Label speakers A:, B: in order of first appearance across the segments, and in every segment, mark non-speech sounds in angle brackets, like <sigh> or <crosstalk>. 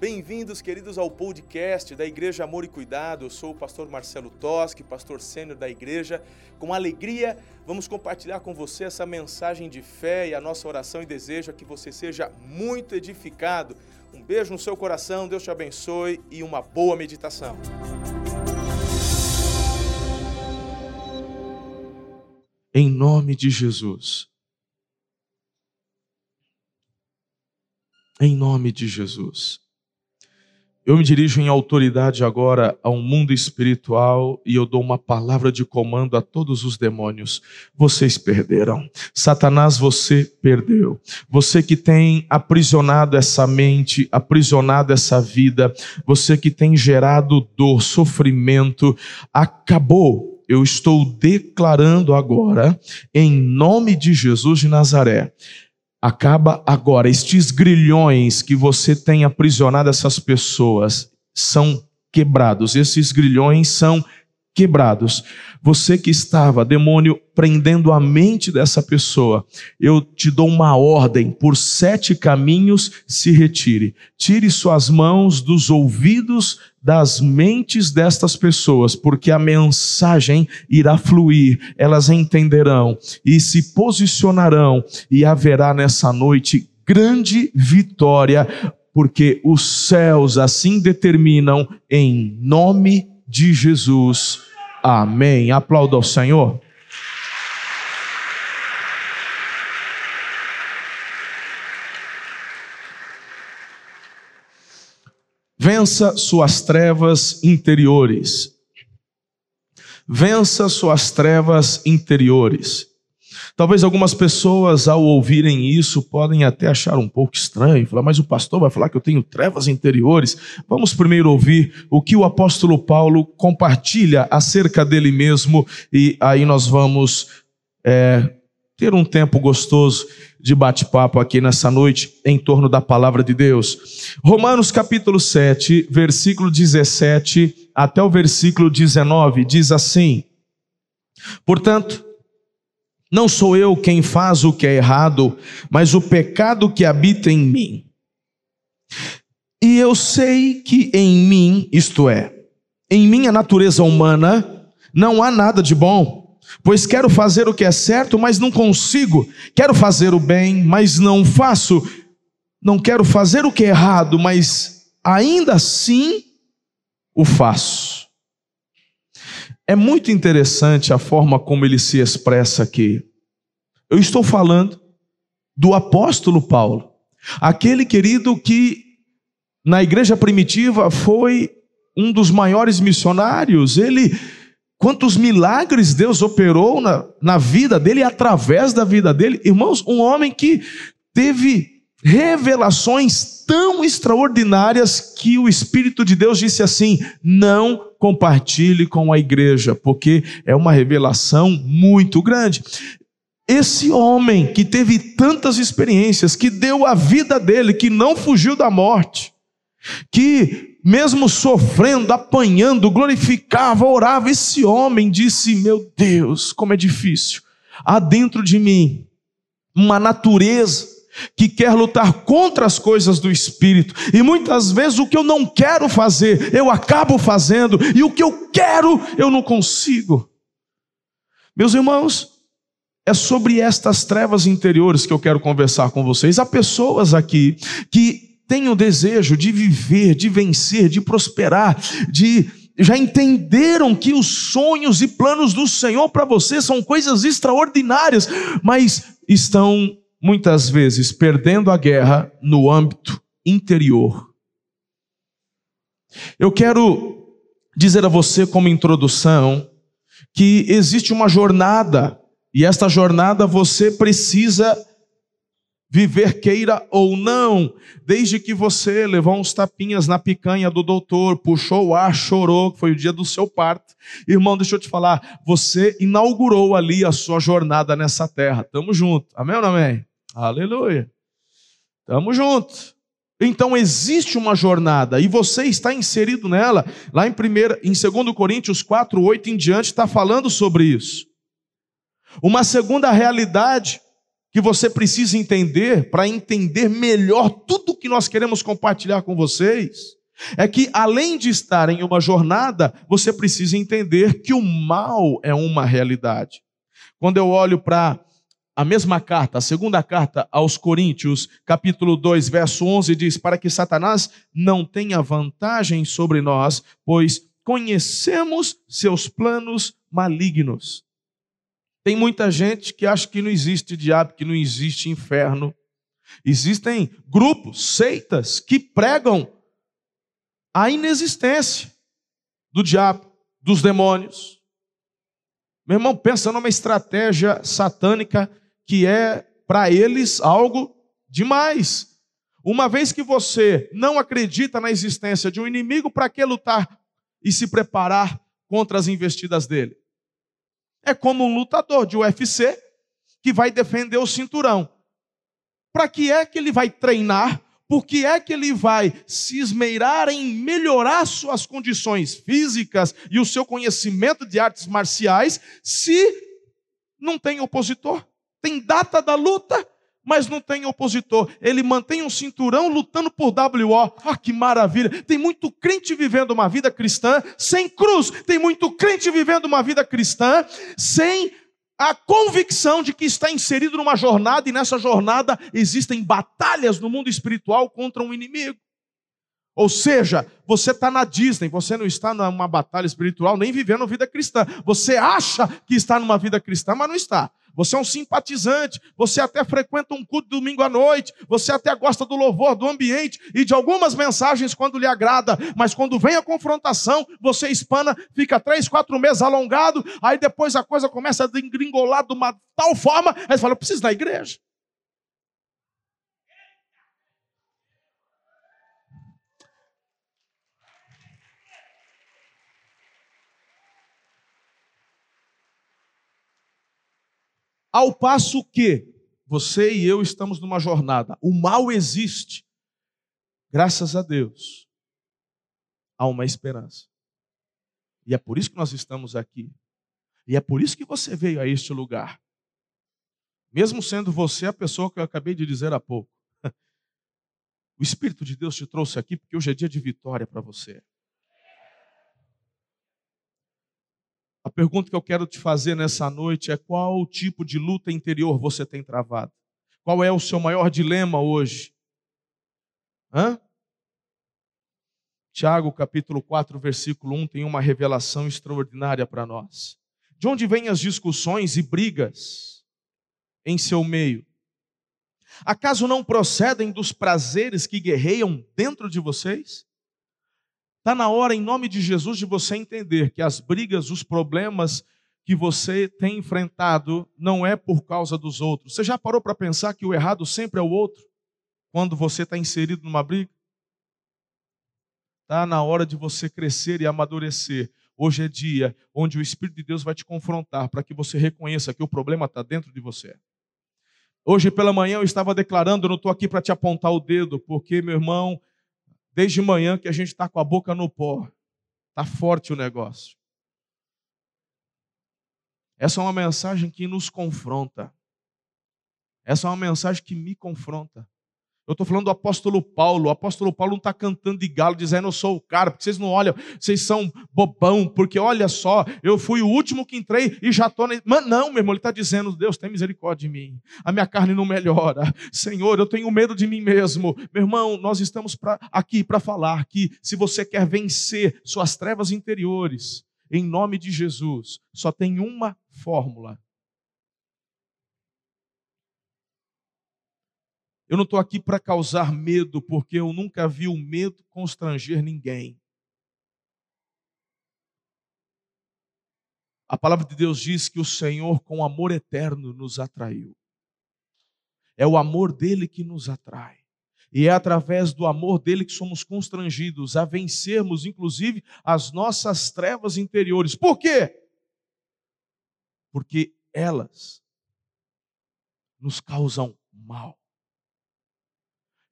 A: Bem-vindos, queridos, ao podcast da Igreja Amor e Cuidado. Eu sou o pastor Marcelo Toschi, pastor sênior da igreja. Com alegria, vamos compartilhar com você essa mensagem de fé e a nossa oração e desejo é que você seja muito edificado. Um beijo no seu coração, Deus te abençoe e uma boa meditação. Em nome de Jesus. Em nome de Jesus. Eu me dirijo em autoridade agora a um mundo espiritual e eu dou uma palavra de comando a todos os demônios. Vocês perderam. Satanás, você perdeu. Você que tem aprisionado essa mente, aprisionado essa vida, você que tem gerado dor, sofrimento, acabou. Eu estou declarando agora, em nome de Jesus de Nazaré acaba agora. Estes grilhões que você tem aprisionado essas pessoas são quebrados. Esses grilhões são quebrados. Você que estava, demônio, prendendo a mente dessa pessoa, eu te dou uma ordem: por sete caminhos se retire. Tire suas mãos dos ouvidos das mentes destas pessoas, porque a mensagem irá fluir, elas entenderão e se posicionarão, e haverá nessa noite grande vitória, porque os céus assim determinam, em nome de Jesus. Amém. Aplauda ao Senhor. Vença suas trevas interiores. Vença suas trevas interiores. Talvez algumas pessoas, ao ouvirem isso, podem até achar um pouco estranho, falar, mas o pastor vai falar que eu tenho trevas interiores. Vamos primeiro ouvir o que o apóstolo Paulo compartilha acerca dele mesmo, e aí nós vamos é, ter um tempo gostoso de bate-papo aqui nessa noite em torno da palavra de Deus. Romanos capítulo 7, versículo 17 até o versículo 19 diz assim: Portanto, não sou eu quem faz o que é errado, mas o pecado que habita em mim. E eu sei que em mim, isto é, em minha natureza humana, não há nada de bom, pois quero fazer o que é certo, mas não consigo. Quero fazer o bem, mas não faço. Não quero fazer o que é errado, mas ainda assim o faço. É muito interessante a forma como ele se expressa aqui. Eu estou falando do apóstolo Paulo, aquele querido que na igreja primitiva foi um dos maiores missionários. Ele, quantos milagres Deus operou na, na vida dele, através da vida dele. Irmãos, um homem que teve revelações tão extraordinárias que o Espírito de Deus disse assim: não compartilhe com a igreja, porque é uma revelação muito grande. Esse homem que teve tantas experiências, que deu a vida dele, que não fugiu da morte, que mesmo sofrendo, apanhando, glorificava, orava, esse homem disse: Meu Deus, como é difícil. Há dentro de mim uma natureza que quer lutar contra as coisas do espírito, e muitas vezes o que eu não quero fazer, eu acabo fazendo, e o que eu quero, eu não consigo. Meus irmãos, é sobre estas trevas interiores que eu quero conversar com vocês. Há pessoas aqui que têm o desejo de viver, de vencer, de prosperar, de já entenderam que os sonhos e planos do Senhor para você são coisas extraordinárias, mas estão muitas vezes perdendo a guerra no âmbito interior. Eu quero dizer a você, como introdução, que existe uma jornada, e esta jornada você precisa viver queira ou não, desde que você levou uns tapinhas na picanha do doutor, puxou o ar, chorou, foi o dia do seu parto. Irmão, deixa eu te falar, você inaugurou ali a sua jornada nessa terra. Tamo junto. Amém ou não amém? Aleluia. Tamo junto. Então existe uma jornada e você está inserido nela. Lá em primeira, em 2 Coríntios 4, 8 em diante está falando sobre isso. Uma segunda realidade que você precisa entender para entender melhor tudo que nós queremos compartilhar com vocês é que além de estar em uma jornada, você precisa entender que o mal é uma realidade. Quando eu olho para a mesma carta, a segunda carta aos Coríntios, capítulo 2, verso 11, diz: Para que Satanás não tenha vantagem sobre nós, pois conhecemos seus planos malignos. Tem muita gente que acha que não existe diabo, que não existe inferno. Existem grupos, seitas, que pregam a inexistência do diabo, dos demônios. Meu irmão, pensa numa estratégia satânica que é para eles algo demais. Uma vez que você não acredita na existência de um inimigo, para que lutar e se preparar contra as investidas dele? É como um lutador de UFC que vai defender o cinturão. Para que é que ele vai treinar? Por que é que ele vai se esmeirar em melhorar suas condições físicas e o seu conhecimento de artes marciais se não tem opositor? Tem data da luta, mas não tem opositor. Ele mantém um cinturão lutando por WO. Ah, que maravilha! Tem muito crente vivendo uma vida cristã sem cruz. Tem muito crente vivendo uma vida cristã sem a convicção de que está inserido numa jornada e nessa jornada existem batalhas no mundo espiritual contra um inimigo. Ou seja, você está na Disney, você não está numa batalha espiritual, nem vivendo vida cristã. Você acha que está numa vida cristã, mas não está. Você é um simpatizante, você até frequenta um culto domingo à noite, você até gosta do louvor, do ambiente e de algumas mensagens quando lhe agrada, mas quando vem a confrontação, você espana, fica três, quatro meses alongado, aí depois a coisa começa a engringolar de uma tal forma, aí você fala, eu preciso da igreja. Ao passo que você e eu estamos numa jornada, o mal existe. Graças a Deus, há uma esperança. E é por isso que nós estamos aqui. E é por isso que você veio a este lugar. Mesmo sendo você a pessoa que eu acabei de dizer há pouco. <laughs> O Espírito de Deus te trouxe aqui porque hoje é dia de vitória para você. A pergunta que eu quero te fazer nessa noite é: qual tipo de luta interior você tem travado? Qual é o seu maior dilema hoje? Hã? Tiago, capítulo 4, versículo 1, tem uma revelação extraordinária para nós. De onde vêm as discussões e brigas em seu meio? Acaso não procedem dos prazeres que guerreiam dentro de vocês? Está na hora, em nome de Jesus, de você entender que as brigas, os problemas que você tem enfrentado não é por causa dos outros. Você já parou para pensar que o errado sempre é o outro quando você está inserido numa briga? Está na hora de você crescer e amadurecer. Hoje é dia onde o Espírito de Deus vai te confrontar para que você reconheça que o problema está dentro de você. Hoje pela manhã eu estava declarando, eu não estou aqui para te apontar o dedo, porque, meu irmão, desde manhã que a gente está com a boca no pó. Está forte o negócio. Essa é uma mensagem que nos confronta. Essa é uma mensagem que me confronta. Eu estou falando do apóstolo Paulo. O apóstolo Paulo não está cantando de galo, dizendo eu sou o cara, porque vocês não olham, vocês são bobão, porque olha só, eu fui o último que entrei e já estou. Mas não, meu irmão, ele está dizendo: Deus, tem misericórdia de mim. A minha carne não melhora. Senhor, eu tenho medo de mim mesmo. Meu irmão, nós estamos pra, aqui para falar que se você quer vencer suas trevas interiores, em nome de Jesus, só tem uma fórmula Eu não estou aqui para causar medo, porque eu nunca vi o medo constranger ninguém. A palavra de Deus diz que o Senhor, com amor eterno, nos atraiu. É o amor dele que nos atrai. E é através do amor dele que somos constrangidos a vencermos, inclusive, as nossas trevas interiores. Por quê? Porque elas nos causam mal.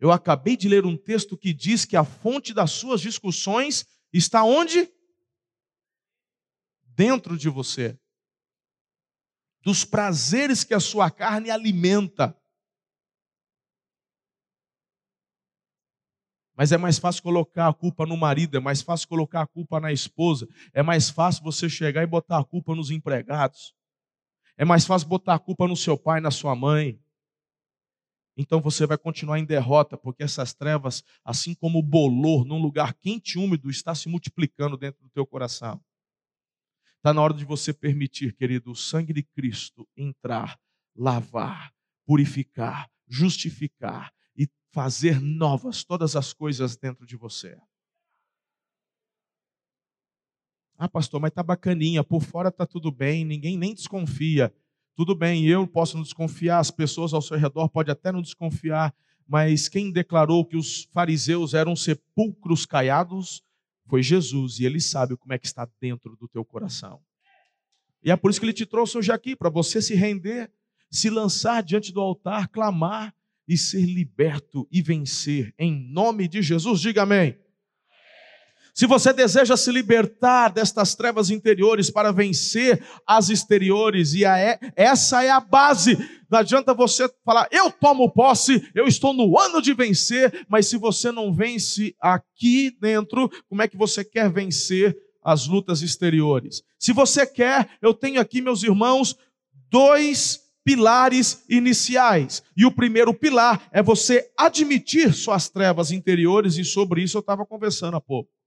A: Eu acabei de ler um texto que diz que a fonte das suas discussões está onde? Dentro de você. dos prazeres que a sua carne alimenta. Mas é mais fácil colocar a culpa no marido, é mais fácil colocar a culpa na esposa, é mais fácil você chegar e botar a culpa nos empregados, é mais fácil botar a culpa no seu pai, na sua mãe. Então você vai continuar em derrota, porque essas trevas, assim como o bolor num lugar quente e úmido, está se multiplicando dentro do teu coração. Está na hora de você permitir, querido, o sangue de Cristo entrar, lavar, purificar, justificar fazer novas todas as coisas dentro de você. Ah, pastor, mas tá bacaninha, por fora tá tudo bem, ninguém nem desconfia. Tudo bem, eu posso não desconfiar, as pessoas ao seu redor podem até não desconfiar, mas quem declarou que os fariseus eram sepulcros caiados foi Jesus, e ele sabe como é que está dentro do teu coração. E é por isso que ele te trouxe hoje aqui, para você se render, se lançar diante do altar, clamar, e ser liberto e vencer. Em nome de Jesus, diga amém. Se você deseja se libertar destas trevas interiores para vencer as exteriores, e a, essa é a base, não adianta você falar, eu tomo posse, eu estou no ano de vencer, mas se você não vence aqui dentro, como é que você quer vencer as lutas exteriores? Se você quer, eu tenho aqui, meus irmãos, dois pilares iniciais. E o primeiro pilar é você admitir suas trevas interiores, e sobre isso eu estava conversando há pouco.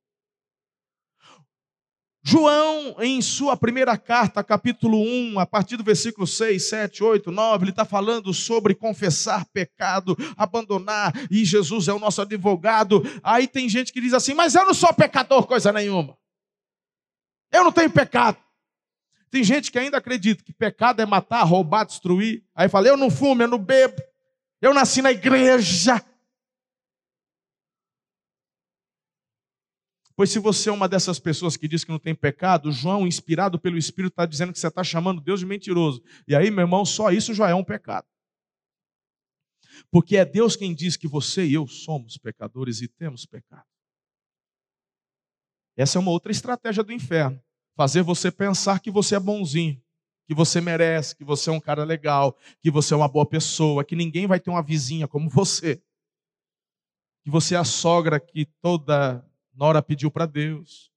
A: João, em sua primeira carta, capítulo 1, a partir do versículo 6, 7, 8, 9, ele está falando sobre confessar pecado, abandonar, e Jesus é o nosso advogado. Aí tem gente que diz assim: Mas eu não sou pecador, coisa nenhuma. Eu não tenho pecado. Tem gente que ainda acredita que pecado é matar, roubar, destruir. Aí fala: eu não fumo, eu não bebo, eu nasci na igreja. Pois se você é uma dessas pessoas que diz que não tem pecado, João, inspirado pelo Espírito, está dizendo que você está chamando Deus de mentiroso. E aí, meu irmão, só isso já é um pecado. Porque é Deus quem diz que você e eu somos pecadores e temos pecado. Essa é uma outra estratégia do inferno fazer você pensar que você é bonzinho, que você merece, que você é um cara legal, que você é uma boa pessoa, que ninguém vai ter uma vizinha como você. Que você é a sogra que toda nora pediu para Deus.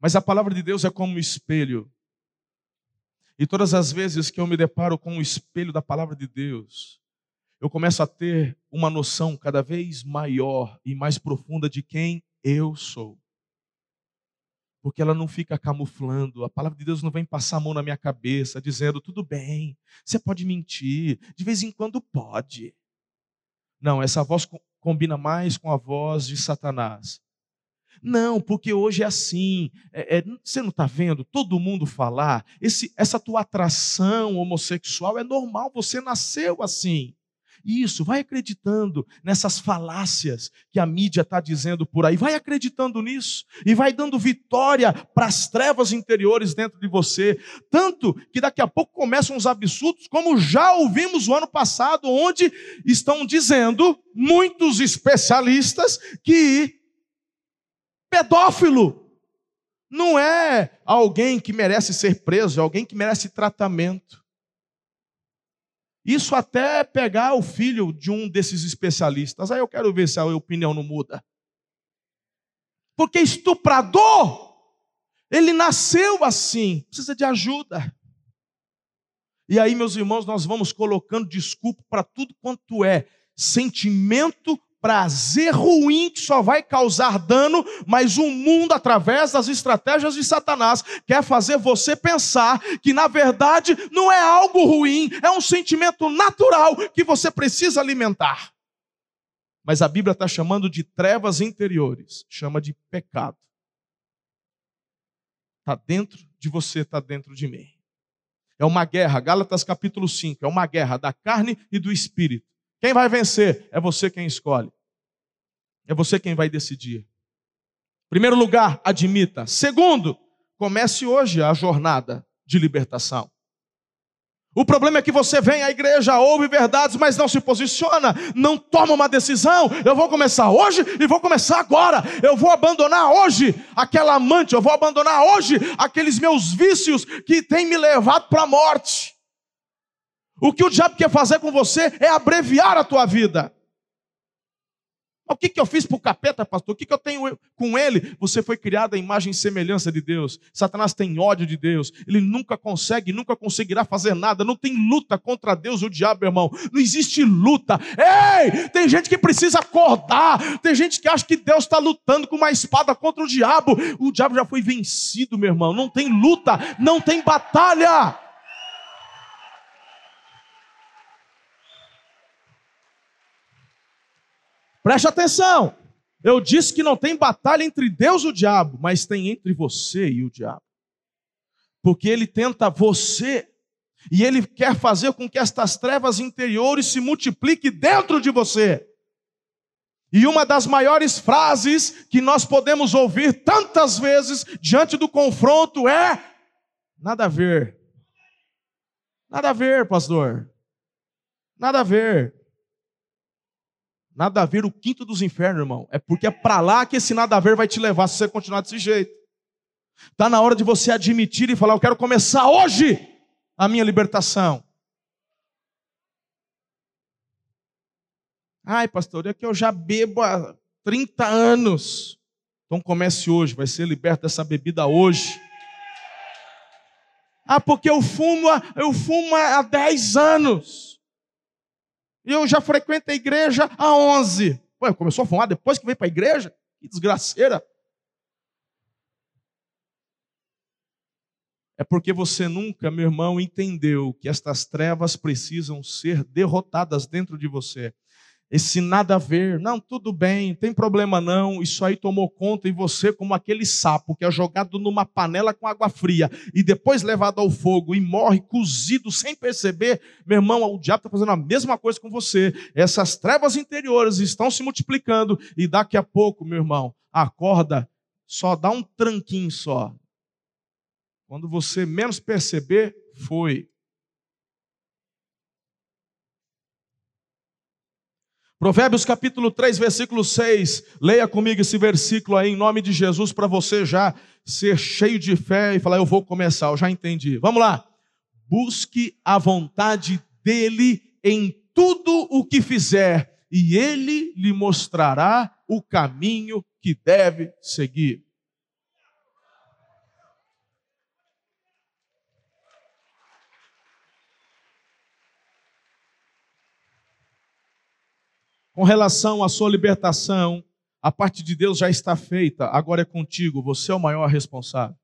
A: Mas a palavra de Deus é como um espelho. E todas as vezes que eu me deparo com o espelho da palavra de Deus, eu começo a ter uma noção cada vez maior e mais profunda de quem eu sou. Porque ela não fica camuflando, a palavra de Deus não vem passar a mão na minha cabeça dizendo, tudo bem, você pode mentir, de vez em quando pode. Não, essa voz combina mais com a voz de Satanás. Não, porque hoje é assim. É, é, você não está vendo todo mundo falar? Esse, essa tua atração homossexual é normal, você nasceu assim. Isso, vai acreditando nessas falácias que a mídia está dizendo por aí, vai acreditando nisso e vai dando vitória para as trevas interiores dentro de você. Tanto que daqui a pouco começam os absurdos, como já ouvimos o ano passado, onde estão dizendo muitos especialistas que pedófilo não é alguém que merece ser preso, é alguém que merece tratamento. Isso até pegar o filho de um desses especialistas. Aí eu quero ver se a opinião não muda. Porque estuprador, ele nasceu assim, precisa de ajuda. E aí, meus irmãos, nós vamos colocando desculpa para tudo quanto é sentimento prazer ruim que só vai causar dano, mas o mundo, através das estratégias de Satanás, quer fazer você pensar que na verdade não é algo ruim, é um sentimento natural que você precisa alimentar. Mas a Bíblia está chamando de trevas interiores, chama de pecado. Está dentro de você, está dentro de mim. É uma guerra, Gálatas capítulo 5, é uma guerra da carne e do espírito. Quem vai vencer? É você quem escolhe. É você quem vai decidir. Primeiro lugar, admita. Segundo, comece hoje a jornada de libertação. O problema é que você vem à igreja, ouve verdades, mas não se posiciona, não toma uma decisão. Eu vou começar hoje e vou começar agora. Eu vou abandonar hoje aquela amante, eu vou abandonar hoje aqueles meus vícios que têm me levado para a morte. O que o diabo quer fazer com você é abreviar a tua vida. O que, que eu fiz para o capeta, pastor? O que, que eu tenho com ele? Você foi criado à imagem e semelhança de Deus. Satanás tem ódio de Deus. Ele nunca consegue, nunca conseguirá fazer nada. Não tem luta contra Deus o diabo, irmão. Não existe luta. Ei, tem gente que precisa acordar. Tem gente que acha que Deus está lutando com uma espada contra o diabo. O diabo já foi vencido, meu irmão. Não tem luta, não tem batalha. Preste atenção. Eu disse que não tem batalha entre Deus e o diabo, mas tem entre você e o diabo. Porque ele tenta você e ele quer fazer com que estas trevas interiores se multipliquem dentro de você. E uma das maiores frases que nós podemos ouvir tantas vezes diante do confronto é: nada a ver. Nada a ver, pastor. Nada a ver. Nada a ver o quinto dos infernos, irmão. É porque é para lá que esse nada a ver vai te levar se você continuar desse jeito. Está na hora de você admitir e falar: Eu quero começar hoje a minha libertação. Ai, pastor, é que eu já bebo há 30 anos. Então comece hoje, vai ser liberto dessa bebida hoje. Ah, porque eu fumo, eu fumo há 10 anos. E eu já frequento a igreja há 11. Ué, começou a fumar depois que veio para a igreja? Que desgraceira. É porque você nunca, meu irmão, entendeu que estas trevas precisam ser derrotadas dentro de você esse nada a ver, não, tudo bem, tem problema não, isso aí tomou conta e você, como aquele sapo que é jogado numa panela com água fria e depois levado ao fogo e morre cozido sem perceber, meu irmão, o diabo está fazendo a mesma coisa com você. Essas trevas interiores estão se multiplicando e daqui a pouco, meu irmão, acorda, só dá um tranquinho só. Quando você menos perceber, foi. Provérbios capítulo 3, versículo 6. Leia comigo esse versículo aí em nome de Jesus para você já ser cheio de fé e falar: Eu vou começar, eu já entendi. Vamos lá. Busque a vontade dEle em tudo o que fizer, e Ele lhe mostrará o caminho que deve seguir. Com relação à sua libertação, a parte de Deus já está feita, agora é contigo, você é o maior responsável.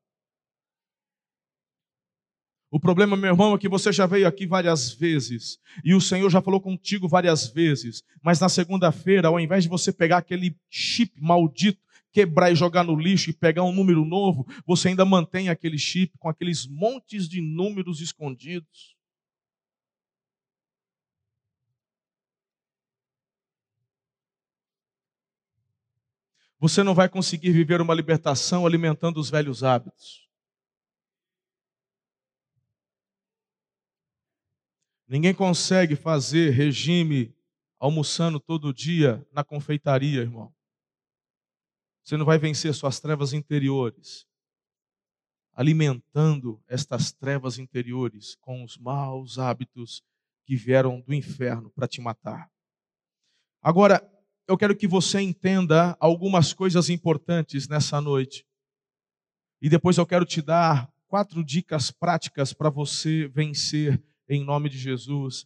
A: O problema, meu irmão, é que você já veio aqui várias vezes e o Senhor já falou contigo várias vezes, mas na segunda-feira, ao invés de você pegar aquele chip maldito, quebrar e jogar no lixo e pegar um número novo, você ainda mantém aquele chip com aqueles montes de números escondidos. Você não vai conseguir viver uma libertação alimentando os velhos hábitos. Ninguém consegue fazer regime almoçando todo dia na confeitaria, irmão. Você não vai vencer suas trevas interiores alimentando estas trevas interiores com os maus hábitos que vieram do inferno para te matar. Agora, eu quero que você entenda algumas coisas importantes nessa noite. E depois eu quero te dar quatro dicas práticas para você vencer em nome de Jesus.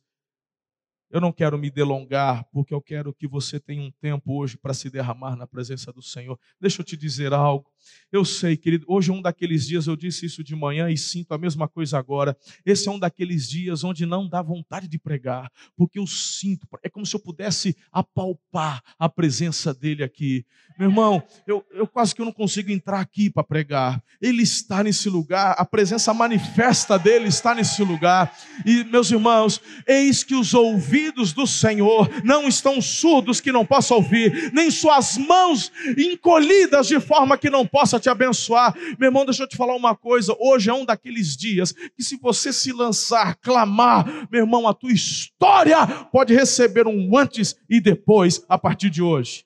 A: Eu não quero me delongar, porque eu quero que você tenha um tempo hoje para se derramar na presença do Senhor. Deixa eu te dizer algo. Eu sei, querido, hoje é um daqueles dias, eu disse isso de manhã e sinto a mesma coisa agora. Esse é um daqueles dias onde não dá vontade de pregar, porque eu sinto, é como se eu pudesse apalpar a presença dele aqui. Meu irmão, eu, eu quase que eu não consigo entrar aqui para pregar. Ele está nesse lugar, a presença manifesta dele está nesse lugar. E, meus irmãos, eis que os ouvidos do Senhor não estão surdos que não possam ouvir, nem suas mãos encolhidas de forma que não possa te abençoar. Meu irmão, deixa eu te falar uma coisa. Hoje é um daqueles dias que, se você se lançar, clamar, meu irmão, a tua história pode receber um antes e depois a partir de hoje.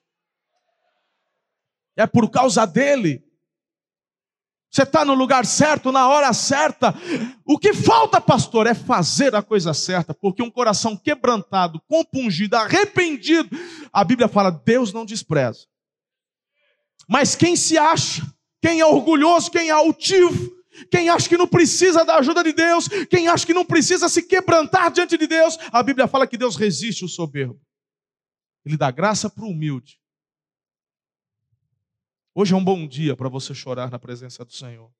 A: É por causa dele. Você está no lugar certo, na hora certa. O que falta, pastor, é fazer a coisa certa, porque um coração quebrantado, compungido, arrependido, a Bíblia fala: Deus não despreza. Mas quem se acha, quem é orgulhoso, quem é altivo, quem acha que não precisa da ajuda de Deus, quem acha que não precisa se quebrantar diante de Deus, a Bíblia fala que Deus resiste o soberbo. Ele dá graça para o humilde. Hoje é um bom dia para você chorar na presença do Senhor.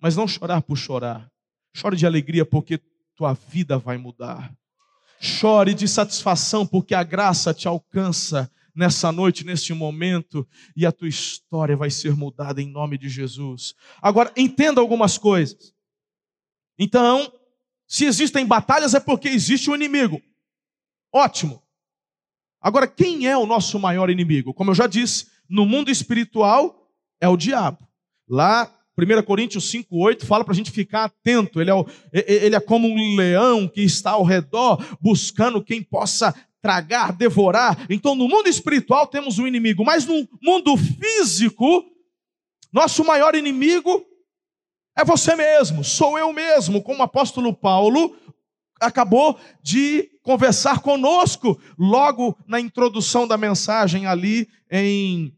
A: Mas não chorar por chorar. Chore de alegria porque tua vida vai mudar. Chore de satisfação porque a graça te alcança nessa noite, neste momento, e a tua história vai ser mudada em nome de Jesus. Agora, entenda algumas coisas. Então, se existem batalhas é porque existe um inimigo. Ótimo. Agora, quem é o nosso maior inimigo? Como eu já disse, no mundo espiritual é o diabo. Lá, 1 Coríntios 5,8 fala para a gente ficar atento. Ele é, o, ele é como um leão que está ao redor, buscando quem possa tragar, devorar. Então, no mundo espiritual temos um inimigo, mas no mundo físico, nosso maior inimigo é você mesmo, sou eu mesmo, como o apóstolo Paulo acabou de conversar conosco logo na introdução da mensagem ali em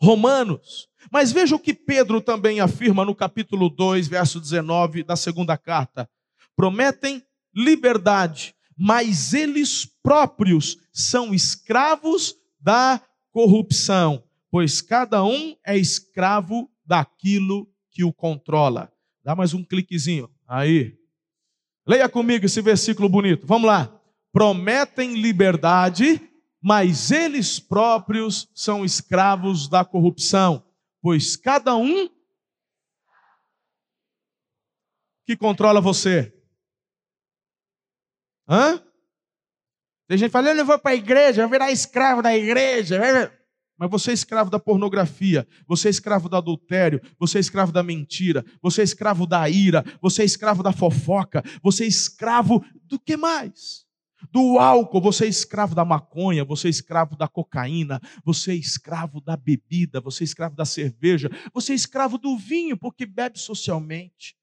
A: Romanos. Mas veja o que Pedro também afirma no capítulo 2, verso 19 da segunda carta. Prometem liberdade, mas eles próprios são escravos da corrupção, pois cada um é escravo daquilo que o controla. Dá mais um cliquezinho. Aí. Leia comigo esse versículo bonito. Vamos lá. Prometem liberdade, mas eles próprios são escravos da corrupção, pois cada um que controla você. Hã? Tem gente falando, eu vou para a igreja, vou virar escravo da igreja. Mas você é escravo da pornografia, você é escravo do adultério, você é escravo da mentira, você é escravo da ira, você é escravo da fofoca, você é escravo do que mais? do álcool, você é escravo da maconha, você é escravo da cocaína, você é escravo da bebida, você é escravo da cerveja, você é escravo do vinho porque bebe socialmente.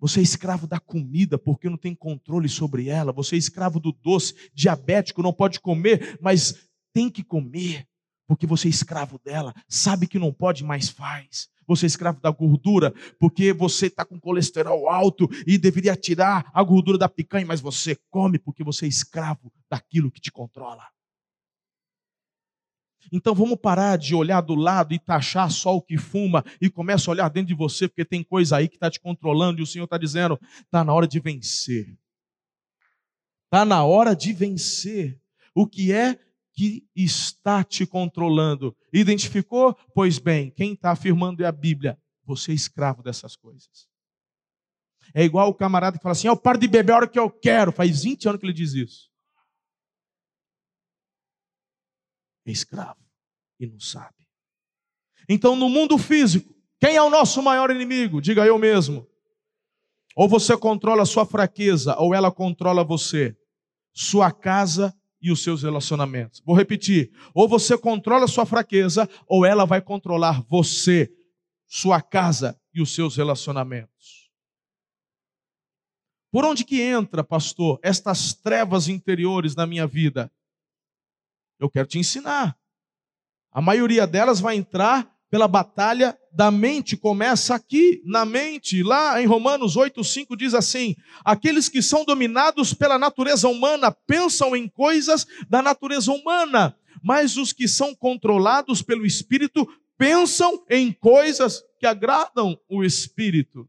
A: Você é escravo da comida porque não tem controle sobre ela. Você é escravo do doce, diabético, não pode comer, mas tem que comer porque você é escravo dela. Sabe que não pode, mas faz. Você é escravo da gordura, porque você está com colesterol alto e deveria tirar a gordura da picanha, mas você come porque você é escravo daquilo que te controla. Então vamos parar de olhar do lado e taxar só o que fuma e começa a olhar dentro de você, porque tem coisa aí que está te controlando e o Senhor está dizendo: está na hora de vencer. Está na hora de vencer. O que é que está te controlando. Identificou? Pois bem, quem está afirmando é a Bíblia. Você é escravo dessas coisas. É igual o camarada que fala assim: eu paro de beber a hora que eu quero. Faz 20 anos que ele diz isso. É escravo e não sabe. Então, no mundo físico, quem é o nosso maior inimigo? Diga eu mesmo. Ou você controla a sua fraqueza, ou ela controla você. Sua casa e os seus relacionamentos. Vou repetir: ou você controla a sua fraqueza, ou ela vai controlar você, sua casa e os seus relacionamentos. Por onde que entra, pastor, estas trevas interiores na minha vida? Eu quero te ensinar. A maioria delas vai entrar pela batalha da mente começa aqui, na mente. Lá em Romanos 8,5 diz assim: Aqueles que são dominados pela natureza humana pensam em coisas da natureza humana, mas os que são controlados pelo Espírito pensam em coisas que agradam o Espírito.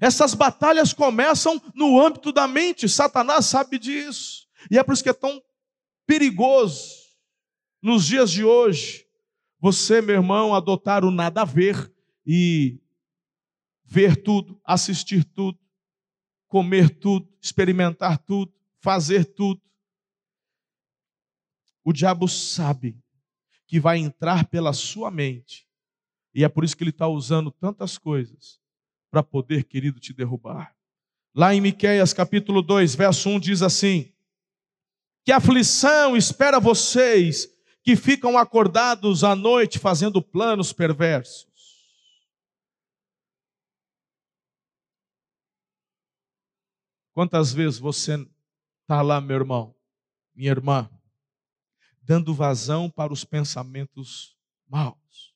A: Essas batalhas começam no âmbito da mente, Satanás sabe disso, e é por isso que é tão perigoso nos dias de hoje você, meu irmão, adotar o nada a ver e ver tudo, assistir tudo, comer tudo, experimentar tudo, fazer tudo. O diabo sabe que vai entrar pela sua mente. E é por isso que ele está usando tantas coisas para poder, querido, te derrubar. Lá em Miqueias capítulo 2, verso 1 diz assim: Que aflição espera vocês que ficam acordados à noite fazendo planos perversos. Quantas vezes você está lá, meu irmão, minha irmã, dando vazão para os pensamentos maus?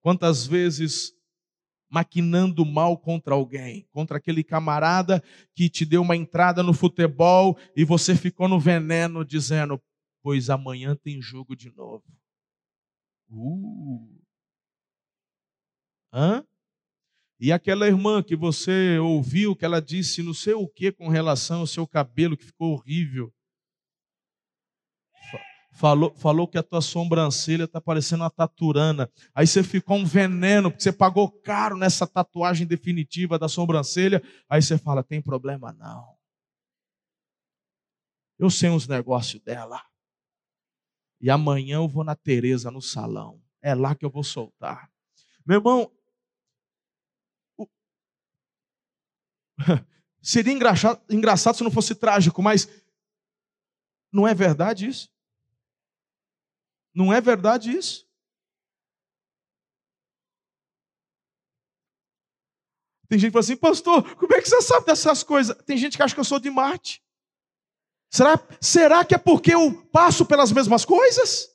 A: Quantas vezes maquinando mal contra alguém, contra aquele camarada que te deu uma entrada no futebol e você ficou no veneno dizendo: Pois amanhã tem jogo de novo. Uh. Hã? E aquela irmã que você ouviu que ela disse não sei o que com relação ao seu cabelo que ficou horrível. Falou, falou que a tua sobrancelha está parecendo uma taturana. Aí você ficou um veneno, porque você pagou caro nessa tatuagem definitiva da sobrancelha. Aí você fala: tem problema não. Eu sei uns negócios dela. E amanhã eu vou na Tereza no salão. É lá que eu vou soltar. Meu irmão, <laughs> Seria engraçado, engraçado se não fosse trágico, mas não é verdade isso? Não é verdade isso? Tem gente que fala assim, pastor, como é que você sabe dessas coisas? Tem gente que acha que eu sou de Marte. Será, será que é porque eu passo pelas mesmas coisas?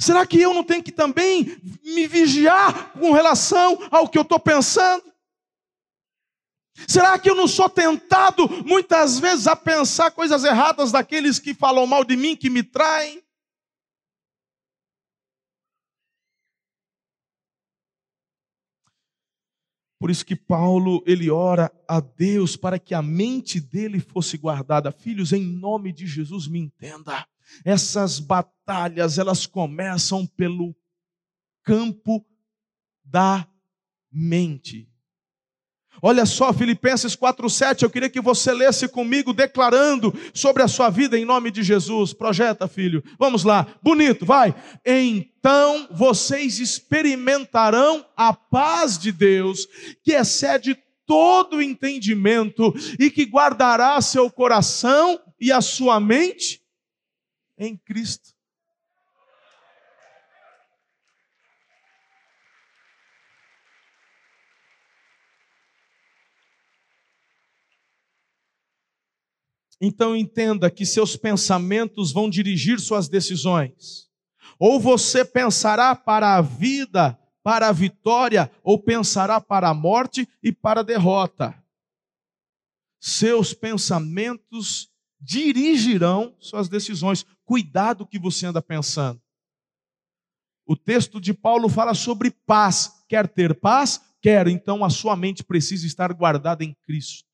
A: Será que eu não tenho que também me vigiar com relação ao que eu estou pensando? Será que eu não sou tentado muitas vezes a pensar coisas erradas daqueles que falam mal de mim, que me traem? Por isso que Paulo, ele ora a Deus para que a mente dele fosse guardada. Filhos, em nome de Jesus, me entenda. Essas batalhas, elas começam pelo campo da mente. Olha só, Filipenses 4:7, eu queria que você lesse comigo declarando sobre a sua vida em nome de Jesus. Projeta, filho. Vamos lá. Bonito, vai. Então vocês experimentarão a paz de Deus, que excede todo entendimento e que guardará seu coração e a sua mente em Cristo. Então entenda que seus pensamentos vão dirigir suas decisões. Ou você pensará para a vida, para a vitória, ou pensará para a morte e para a derrota. Seus pensamentos dirigirão suas decisões. Cuidado que você anda pensando. O texto de Paulo fala sobre paz. Quer ter paz? Quer, então a sua mente precisa estar guardada em Cristo.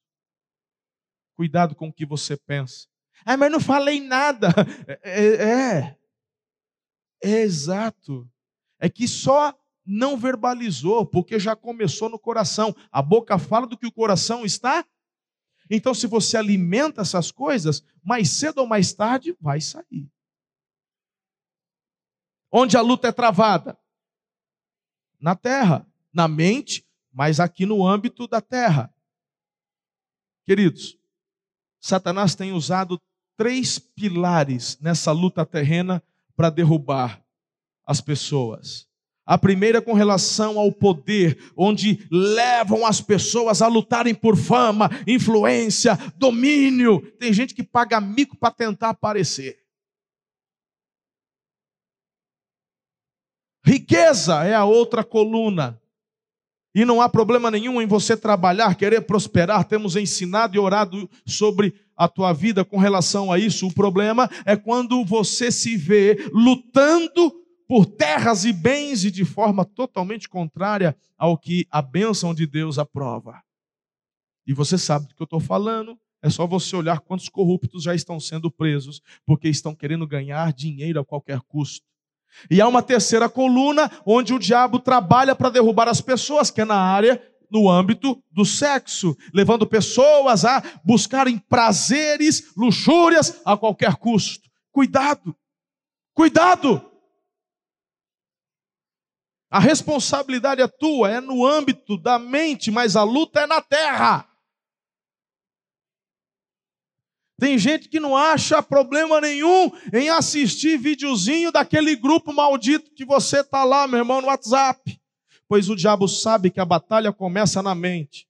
A: Cuidado com o que você pensa. Ah, mas não falei nada. <laughs> É, é, é, é exato. É que só não verbalizou, porque já começou no coração. A boca fala do que o coração está. Então, se você alimenta essas coisas, mais cedo ou mais tarde vai sair. Onde a luta é travada? Na terra, na mente, mas aqui no âmbito da terra. Queridos, Satanás tem usado três pilares nessa luta terrena para derrubar as pessoas. A primeira com relação ao poder, onde levam as pessoas a lutarem por fama, influência, domínio. Tem gente que paga mico para tentar aparecer. Riqueza é a outra coluna. E não há problema nenhum em você trabalhar, querer prosperar. Temos ensinado e orado sobre a tua vida com relação a isso. O problema é quando você se vê lutando por terras e bens e de forma totalmente contrária ao que a bênção de Deus aprova. E você sabe do que eu estou falando. É só você olhar quantos corruptos já estão sendo presos, porque estão querendo ganhar dinheiro a qualquer custo. E há uma terceira coluna onde o diabo trabalha para derrubar as pessoas, que é na área, no âmbito do sexo, levando pessoas a buscarem prazeres, luxúrias a qualquer custo. Cuidado! Cuidado! A responsabilidade é tua, é no âmbito da mente, mas a luta é na terra. Tem gente que não acha problema nenhum em assistir videozinho daquele grupo maldito que você está lá, meu irmão, no WhatsApp. Pois o diabo sabe que a batalha começa na mente.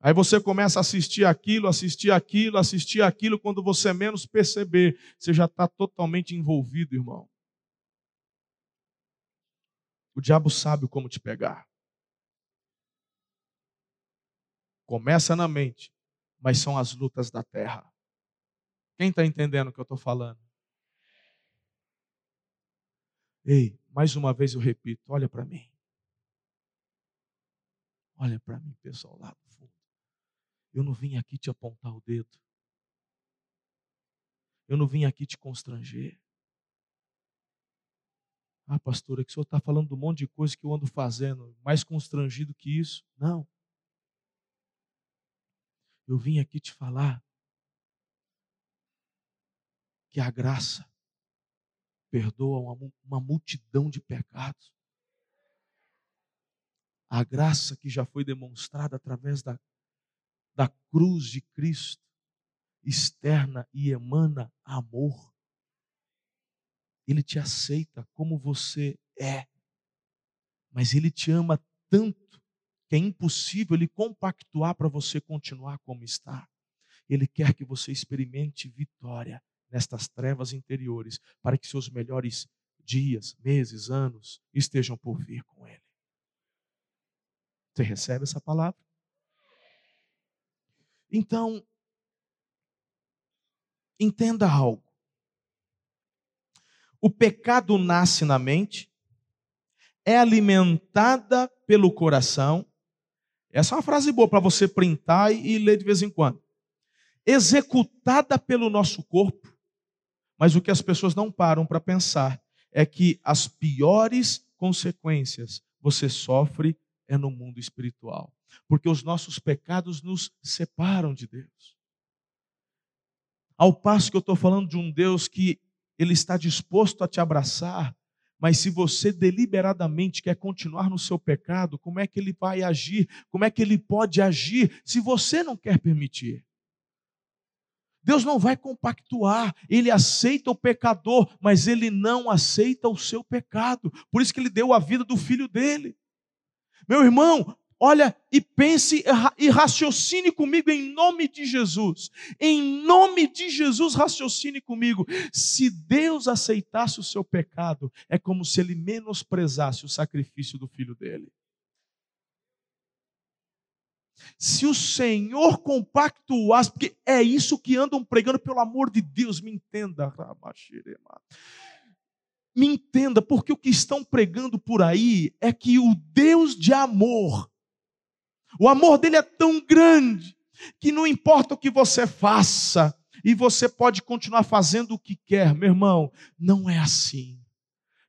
A: Aí você começa a assistir aquilo, assistir aquilo, assistir aquilo, quando você menos perceber, você já está totalmente envolvido, irmão. O diabo sabe como te pegar. Começa na mente mas são as lutas da terra. Quem está entendendo o que eu estou falando? Ei, mais uma vez eu repito: olha para mim. Olha para mim, pessoal, lá no fundo. Eu não vim aqui te apontar o dedo. Eu não vim aqui te constranger. Ah, pastora, que o senhor está falando de um monte de coisa que eu ando fazendo, mais constrangido que isso. Não. Eu vim aqui te falar que a graça perdoa uma, uma multidão de pecados. A graça que já foi demonstrada através da, da cruz de Cristo externa e emana amor. Ele te aceita como você é, mas ele te ama tanto que é impossível ele compactuar para você continuar como está. Ele quer que você experimente vitória nestas trevas interiores, para que seus melhores dias, meses, anos estejam por vir com Ele. Você recebe essa palavra? Então, entenda algo. O pecado nasce na mente, é alimentada pelo coração essa é uma frase boa para você printar e ler de vez em quando. Executada pelo nosso corpo, mas o que as pessoas não param para pensar é que as piores consequências você sofre é no mundo espiritual, porque os nossos pecados nos separam de Deus. Ao passo que eu estou falando de um Deus que ele está disposto a te abraçar, mas se você deliberadamente quer continuar no seu pecado, como é que ele vai agir? Como é que ele pode agir se você não quer permitir? Deus não vai compactuar, ele aceita o pecador, mas ele não aceita o seu pecado. Por isso que ele deu a vida do filho dele. Meu irmão, Olha e pense e raciocine comigo em nome de Jesus. Em nome de Jesus, raciocine comigo. Se Deus aceitasse o seu pecado, é como se ele menosprezasse o sacrifício do filho dele. Se o Senhor compactuasse, porque é isso que andam pregando, pelo amor de Deus, me entenda, me entenda, porque o que estão pregando por aí é que o Deus de amor o amor dele é tão grande que não importa o que você faça, e você pode continuar fazendo o que quer, meu irmão, não é assim.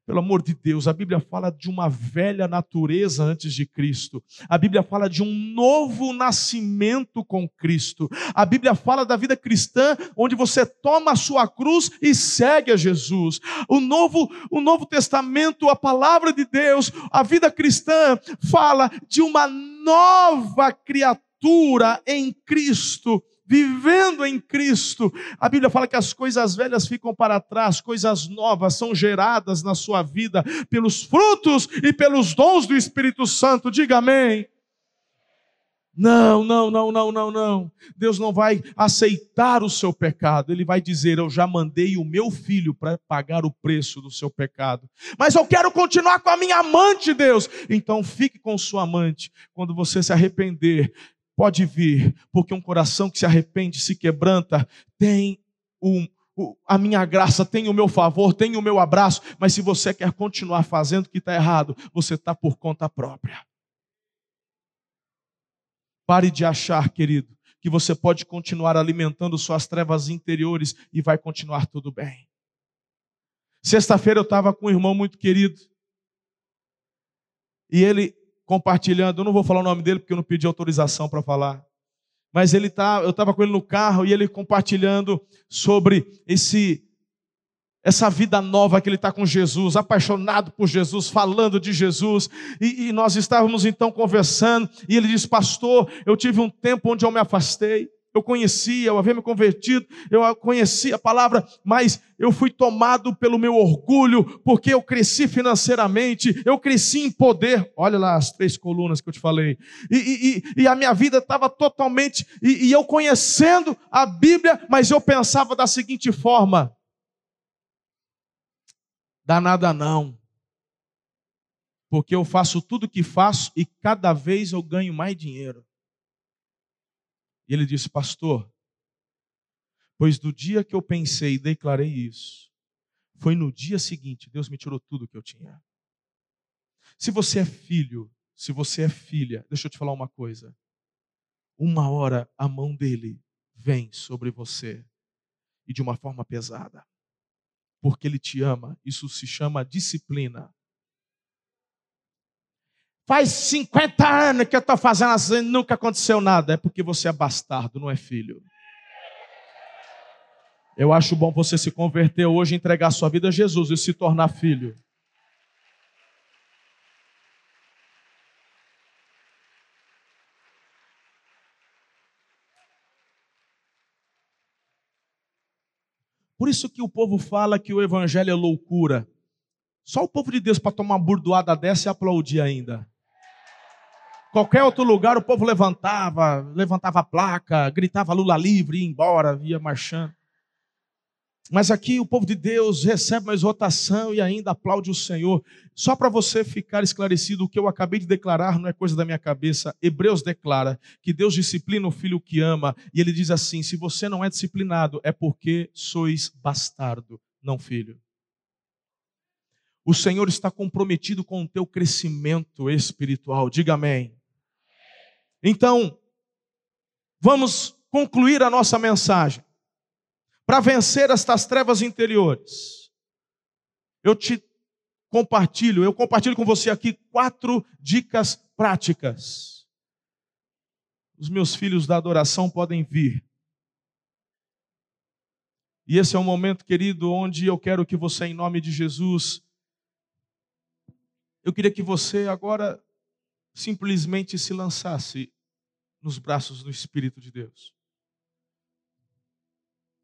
A: Pelo amor de Deus, a Bíblia fala de uma velha natureza antes de Cristo. A Bíblia fala de um novo nascimento com Cristo. A Bíblia fala da vida cristã, onde você toma a sua cruz e segue a Jesus. O novo, o novo Testamento, a palavra de Deus, a vida cristã fala de uma nova criatura em Cristo vivendo em Cristo. A Bíblia fala que as coisas velhas ficam para trás, coisas novas são geradas na sua vida pelos frutos e pelos dons do Espírito Santo. Diga amém. Não, não, não, não, não, não. Deus não vai aceitar o seu pecado. Ele vai dizer: Eu já mandei o meu filho para pagar o preço do seu pecado. Mas eu quero continuar com a minha amante, Deus. Então fique com sua amante. Quando você se arrepender, pode vir, porque um coração que se arrepende, se quebranta, tem um, a minha graça, tem o meu favor, tem o meu abraço, mas se você quer continuar fazendo o que está errado, você está por conta própria. Pare de achar, querido, que você pode continuar alimentando suas trevas interiores e vai continuar tudo bem. Sexta-feira eu estava com um irmão muito querido. E ele compartilhando, eu não vou falar o nome dele porque eu não pedi autorização para falar. Mas ele tá, eu estava com ele no carro e ele compartilhando sobre esse essa vida nova que ele está com Jesus, apaixonado por Jesus, falando de Jesus, e, e, nós estávamos então conversando, e ele disse: Pastor, eu tive um tempo onde eu me afastei, eu conhecia, eu havia me convertido, eu conhecia a palavra, mas eu fui tomado pelo meu orgulho, porque eu cresci financeiramente, eu cresci em poder. Olha lá as três colunas que eu te falei. E, e, e a minha vida estava totalmente. E, e eu conhecendo a Bíblia, mas eu pensava da seguinte forma: dá nada não. Porque eu faço tudo o que faço e cada vez eu ganho mais dinheiro. E ele disse: Pastor, pois do dia que eu pensei e declarei isso, foi no dia seguinte, Deus me tirou tudo que eu tinha. Se você é filho, se você é filha, deixa eu te falar uma coisa. Uma hora a mão dele vem sobre você e de uma forma pesada. Porque ele te ama, isso se chama disciplina. Faz 50 anos que eu estou fazendo assim, e nunca aconteceu nada. É porque você é bastardo, não é filho. Eu acho bom você se converter hoje, entregar sua vida a Jesus e se tornar filho. Por isso que o povo fala que o evangelho é loucura. Só o povo de Deus para tomar uma burdoada dessa e aplaudir ainda. Qualquer outro lugar o povo levantava, levantava a placa, gritava Lula livre, ia embora, ia marchando. Mas aqui o povo de Deus recebe uma exortação e ainda aplaude o Senhor. Só para você ficar esclarecido, o que eu acabei de declarar não é coisa da minha cabeça. Hebreus declara que Deus disciplina o filho que ama. E ele diz assim: se você não é disciplinado, é porque sois bastardo, não filho. O Senhor está comprometido com o teu crescimento espiritual. Diga amém. Então, vamos concluir a nossa mensagem. Para vencer estas trevas interiores, eu te compartilho, eu compartilho com você aqui quatro dicas práticas. Os meus filhos da adoração podem vir. E esse é o momento, querido, onde eu quero que você, em nome de Jesus, eu queria que você agora simplesmente se lançasse nos braços do Espírito de Deus.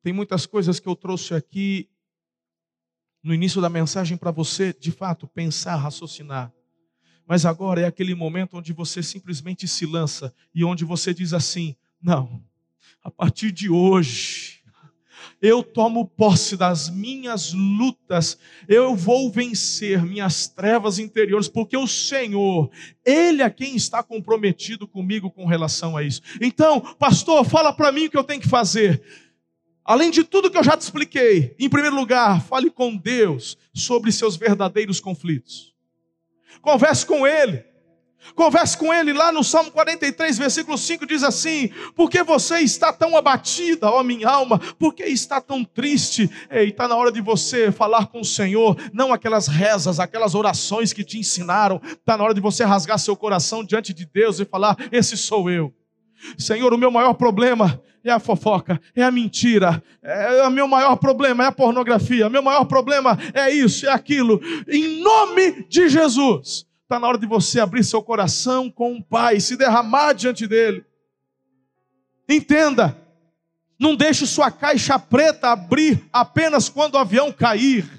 A: Tem muitas coisas que eu trouxe aqui no início da mensagem para você, de fato, pensar, raciocinar. Mas agora é aquele momento onde você simplesmente se lança e onde você diz assim: não, a partir de hoje, eu tomo posse das minhas lutas, eu vou vencer minhas trevas interiores, porque o Senhor, Ele é quem está comprometido comigo com relação a isso. Então, pastor, fala para mim o que eu tenho que fazer. Além de tudo que eu já te expliquei, em primeiro lugar, fale com Deus sobre seus verdadeiros conflitos. Converse com Ele. Converse com ele lá no Salmo 43, versículo 5, diz assim: Por que você está tão abatida, ó minha alma? Por que está tão triste? Ei, está na hora de você falar com o Senhor, não aquelas rezas, aquelas orações que te ensinaram. Está na hora de você rasgar seu coração diante de Deus e falar: Esse sou eu. Senhor, o meu maior problema é a fofoca, é a mentira, é, o meu maior problema é a pornografia, meu maior problema é isso, é aquilo. Em nome de Jesus Está na hora de você abrir seu coração com o Pai, se derramar diante dele. Entenda, não deixe sua caixa preta abrir apenas quando o avião cair.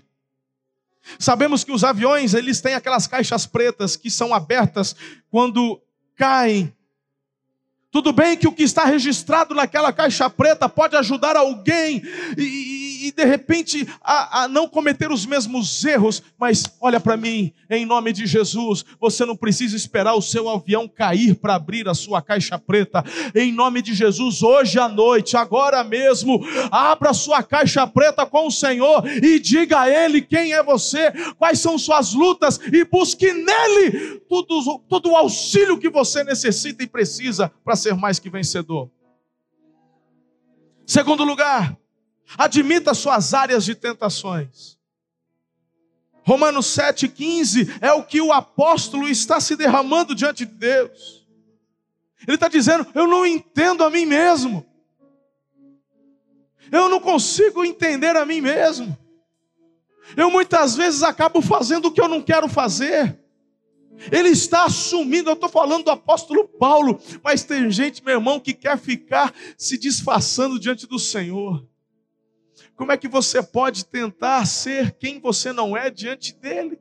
A: Sabemos que os aviões, eles têm aquelas caixas pretas que são abertas quando caem. Tudo bem que o que está registrado naquela caixa preta pode ajudar alguém e, e, de repente a, a não cometer os mesmos erros, mas olha para mim, em nome de Jesus, você não precisa esperar o seu avião cair para abrir a sua caixa preta. Em nome de Jesus, hoje à noite, agora mesmo, abra a sua caixa preta com o Senhor e diga a Ele quem é você, quais são suas lutas e busque nele todo o auxílio que você necessita e precisa para ser mais que vencedor. Segundo lugar, Admita suas áreas de tentações. Romanos 7,15 é o que o apóstolo está se derramando diante de Deus. Ele está dizendo: Eu não entendo a mim mesmo. Eu não consigo entender a mim mesmo. Eu muitas vezes acabo fazendo o que eu não quero fazer. Ele está assumindo, eu estou falando do apóstolo Paulo, mas tem gente, meu irmão, que quer ficar se disfarçando diante do Senhor. Como é que você pode tentar ser quem você não é diante dele?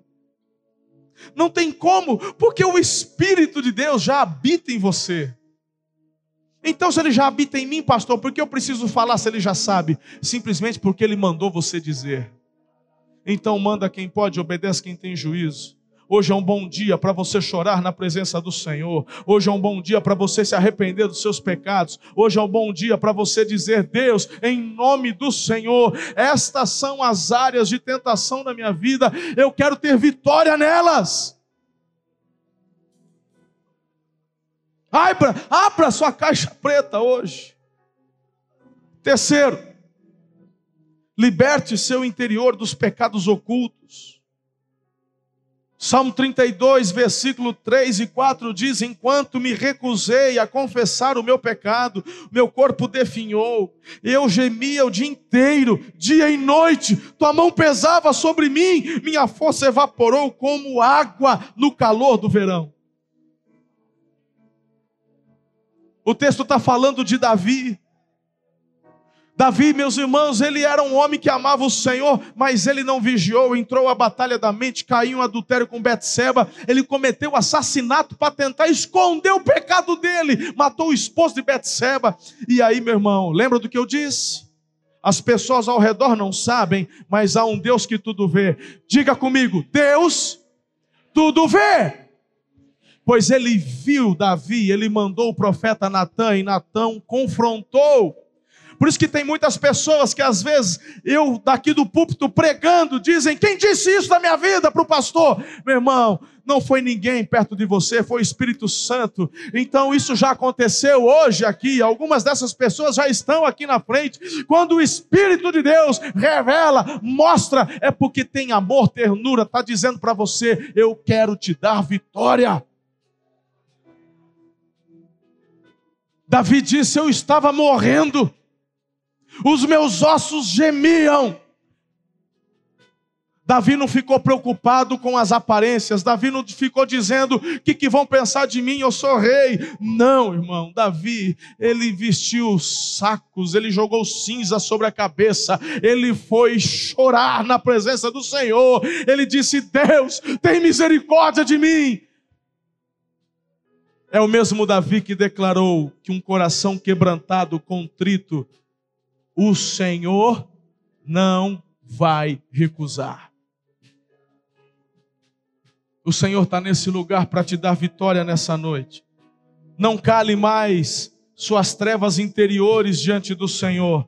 A: Não tem como, porque o Espírito de Deus já habita em você. Então, se ele já habita em mim, pastor, por que eu preciso falar se ele já sabe? Simplesmente porque ele mandou você dizer. Então, manda quem pode, obedece quem tem juízo. Hoje é um bom dia para você chorar na presença do Senhor. Hoje é um bom dia para você se arrepender dos seus pecados. Hoje é um bom dia para você dizer: Deus, em nome do Senhor, estas são as áreas de tentação da minha vida. Eu quero ter vitória nelas. Abra, abra sua caixa preta hoje. Terceiro, liberte seu interior dos pecados ocultos. Salmo 32, versículo 3 e 4 diz: Enquanto me recusei a confessar o meu pecado, meu corpo definhou, eu gemia o dia inteiro, dia e noite, tua mão pesava sobre mim, minha força evaporou como água no calor do verão. O texto está falando de Davi, Davi, meus irmãos, ele era um homem que amava o Senhor, mas ele não vigiou, entrou a batalha da mente, caiu em adultério com Betseba, ele cometeu assassinato para tentar esconder o pecado dele, matou o esposo de Betseba. E aí, meu irmão, lembra do que eu disse? As pessoas ao redor não sabem, mas há um Deus que tudo vê. Diga comigo, Deus tudo vê. Pois ele viu Davi, ele mandou o profeta Natan e Natão confrontou por isso que tem muitas pessoas que às vezes eu daqui do púlpito pregando dizem: "Quem disse isso da minha vida para o pastor?" Meu irmão, não foi ninguém perto de você, foi o Espírito Santo. Então isso já aconteceu hoje aqui. Algumas dessas pessoas já estão aqui na frente. Quando o Espírito de Deus revela, mostra, é porque tem amor, ternura, está dizendo para você: eu quero te dar vitória. Davi disse: Eu estava morrendo os meus ossos gemiam. Davi não ficou preocupado com as aparências, Davi não ficou dizendo: o que, que vão pensar de mim, eu sou rei. Não, irmão, Davi, ele vestiu sacos, ele jogou cinza sobre a cabeça, ele foi chorar na presença do Senhor, ele disse: Deus, tem misericórdia de mim. É o mesmo Davi que declarou que um coração quebrantado, contrito, o Senhor não vai recusar. O Senhor está nesse lugar para te dar vitória nessa noite. Não cale mais suas trevas interiores diante do Senhor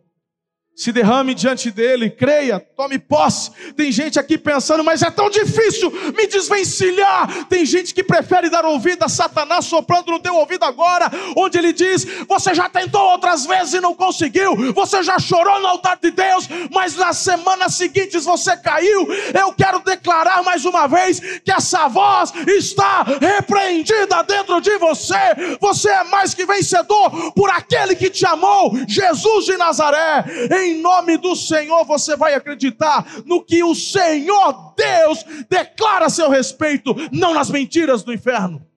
A: se derrame diante dele, creia, tome posse. Tem gente aqui pensando, mas é tão difícil me desvencilhar. Tem gente que prefere dar ouvido a Satanás soprando no teu ouvido agora, onde ele diz: Você já tentou outras vezes e não conseguiu, você já chorou no altar de Deus, mas nas semanas seguintes você caiu. Eu quero declarar mais uma vez que essa voz está repreendida dentro de você. Você é mais que vencedor por aquele que te amou, Jesus de Nazaré. Em nome do Senhor você vai acreditar no que o Senhor Deus declara a seu respeito, não nas mentiras do inferno.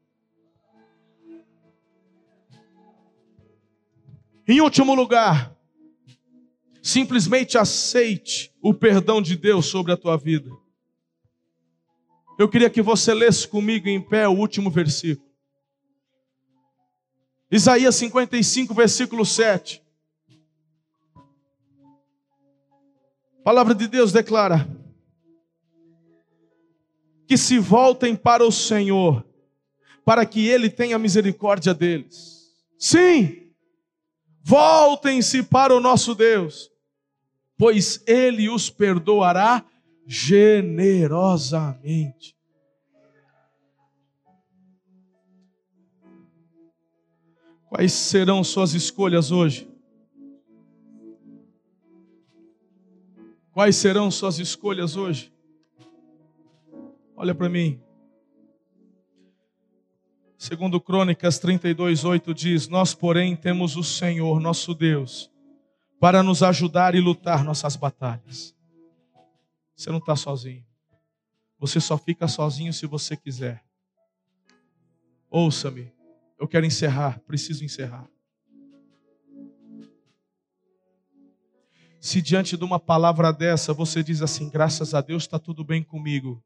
A: Em último lugar, simplesmente aceite o perdão de Deus sobre a tua vida. Eu queria que você lesse comigo em pé o último versículo. Isaías 55, versículo 7. A palavra de Deus declara que se voltem para o Senhor, para que Ele tenha misericórdia deles. Sim, voltem-se para o nosso Deus, pois Ele os perdoará generosamente. Quais serão suas escolhas hoje? Quais serão suas escolhas hoje? Olha para mim. Segundo Crônicas 32:8 diz: Nós, porém, temos o Senhor, nosso Deus, para nos ajudar e lutar nossas batalhas. Você não está sozinho. Você só fica sozinho se você quiser. Ouça-me. Eu quero encerrar, preciso encerrar. Se diante de uma palavra dessa você diz assim, graças a Deus está tudo bem comigo,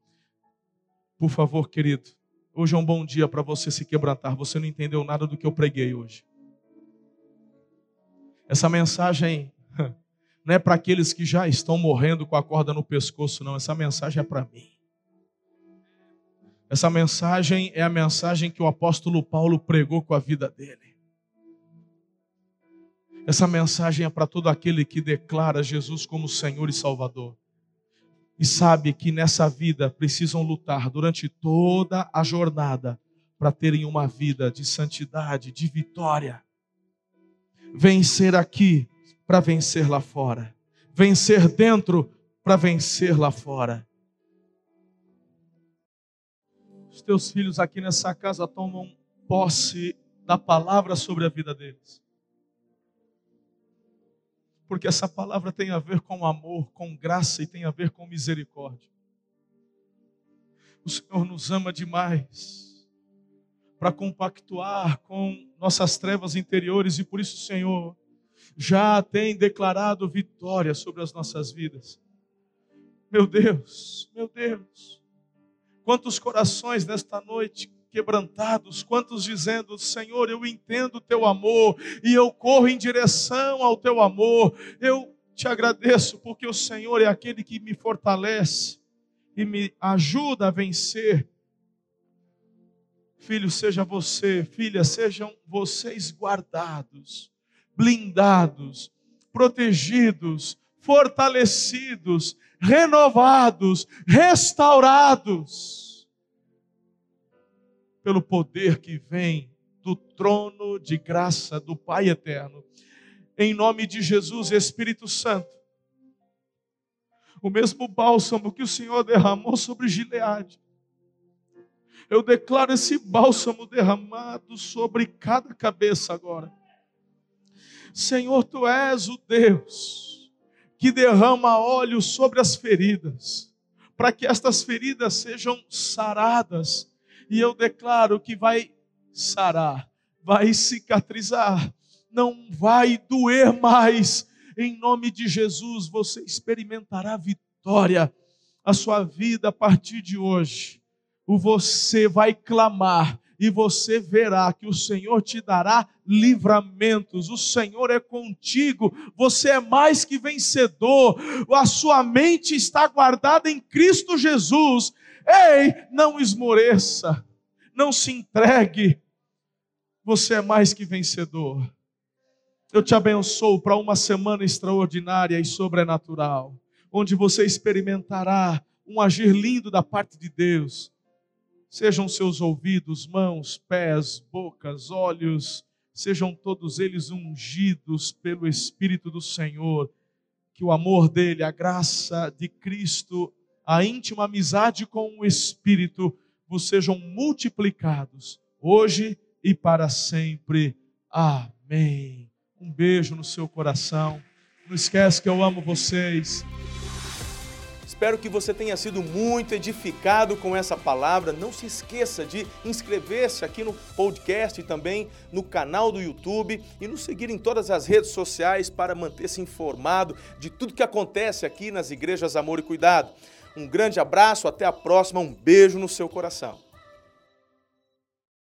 A: por favor, querido, hoje é um bom dia para você se quebrantar. Você não entendeu nada do que eu preguei hoje. Essa mensagem <laughs> não é para aqueles que já estão morrendo com a corda no pescoço, não. Essa mensagem é para mim. Essa mensagem é a mensagem que o apóstolo Paulo pregou com a vida dele. Essa mensagem é para todo aquele que declara Jesus como Senhor e Salvador. E sabe que nessa vida precisam lutar durante toda a jornada para terem uma vida de santidade, de vitória. Vencer aqui para vencer lá fora. Vencer dentro para vencer lá fora. Os teus filhos aqui nessa casa tomam posse da palavra sobre a vida deles porque essa palavra tem a ver com amor, com graça e tem a ver com misericórdia. O Senhor nos ama demais para compactuar com nossas trevas interiores e por isso, Senhor, já tem declarado vitória sobre as nossas vidas. Meu Deus, meu Deus, quantos corações nesta noite quebrantados, quantos dizendo: Senhor, eu entendo o teu amor e eu corro em direção ao teu amor. Eu te agradeço porque o Senhor é aquele que me fortalece e me ajuda a vencer. Filho, seja você, filha, sejam vocês guardados, blindados, protegidos, fortalecidos, renovados, restaurados pelo poder que vem do trono de graça do Pai eterno. Em nome de Jesus, Espírito Santo. O mesmo bálsamo que o Senhor derramou sobre Gileade. Eu declaro esse bálsamo derramado sobre cada cabeça agora. Senhor, tu és o Deus que derrama óleo sobre as feridas, para que estas feridas sejam saradas e eu declaro que vai sarar, vai cicatrizar, não vai doer mais. Em nome de Jesus, você experimentará vitória. A sua vida a partir de hoje, o você vai clamar e você verá que o Senhor te dará livramentos. O Senhor é contigo, você é mais que vencedor. A sua mente está guardada em Cristo Jesus Ei, não esmoreça, não se entregue, você é mais que vencedor. Eu te abençoo para uma semana extraordinária e sobrenatural, onde você experimentará um agir lindo da parte de Deus. Sejam seus ouvidos, mãos, pés, bocas, olhos, sejam todos eles ungidos pelo Espírito do Senhor. Que o amor dele, a graça de Cristo a íntima amizade com o Espírito vos sejam multiplicados, hoje e para sempre. Amém. Um beijo no seu coração. Não esquece que eu amo vocês.
B: Espero que você tenha sido muito edificado com essa palavra. Não se esqueça de inscrever-se aqui no podcast e também no canal do YouTube e nos seguir em todas as redes sociais para manter-se informado de tudo que acontece aqui nas igrejas Amor e Cuidado. Um grande abraço, até a próxima, um beijo no seu coração.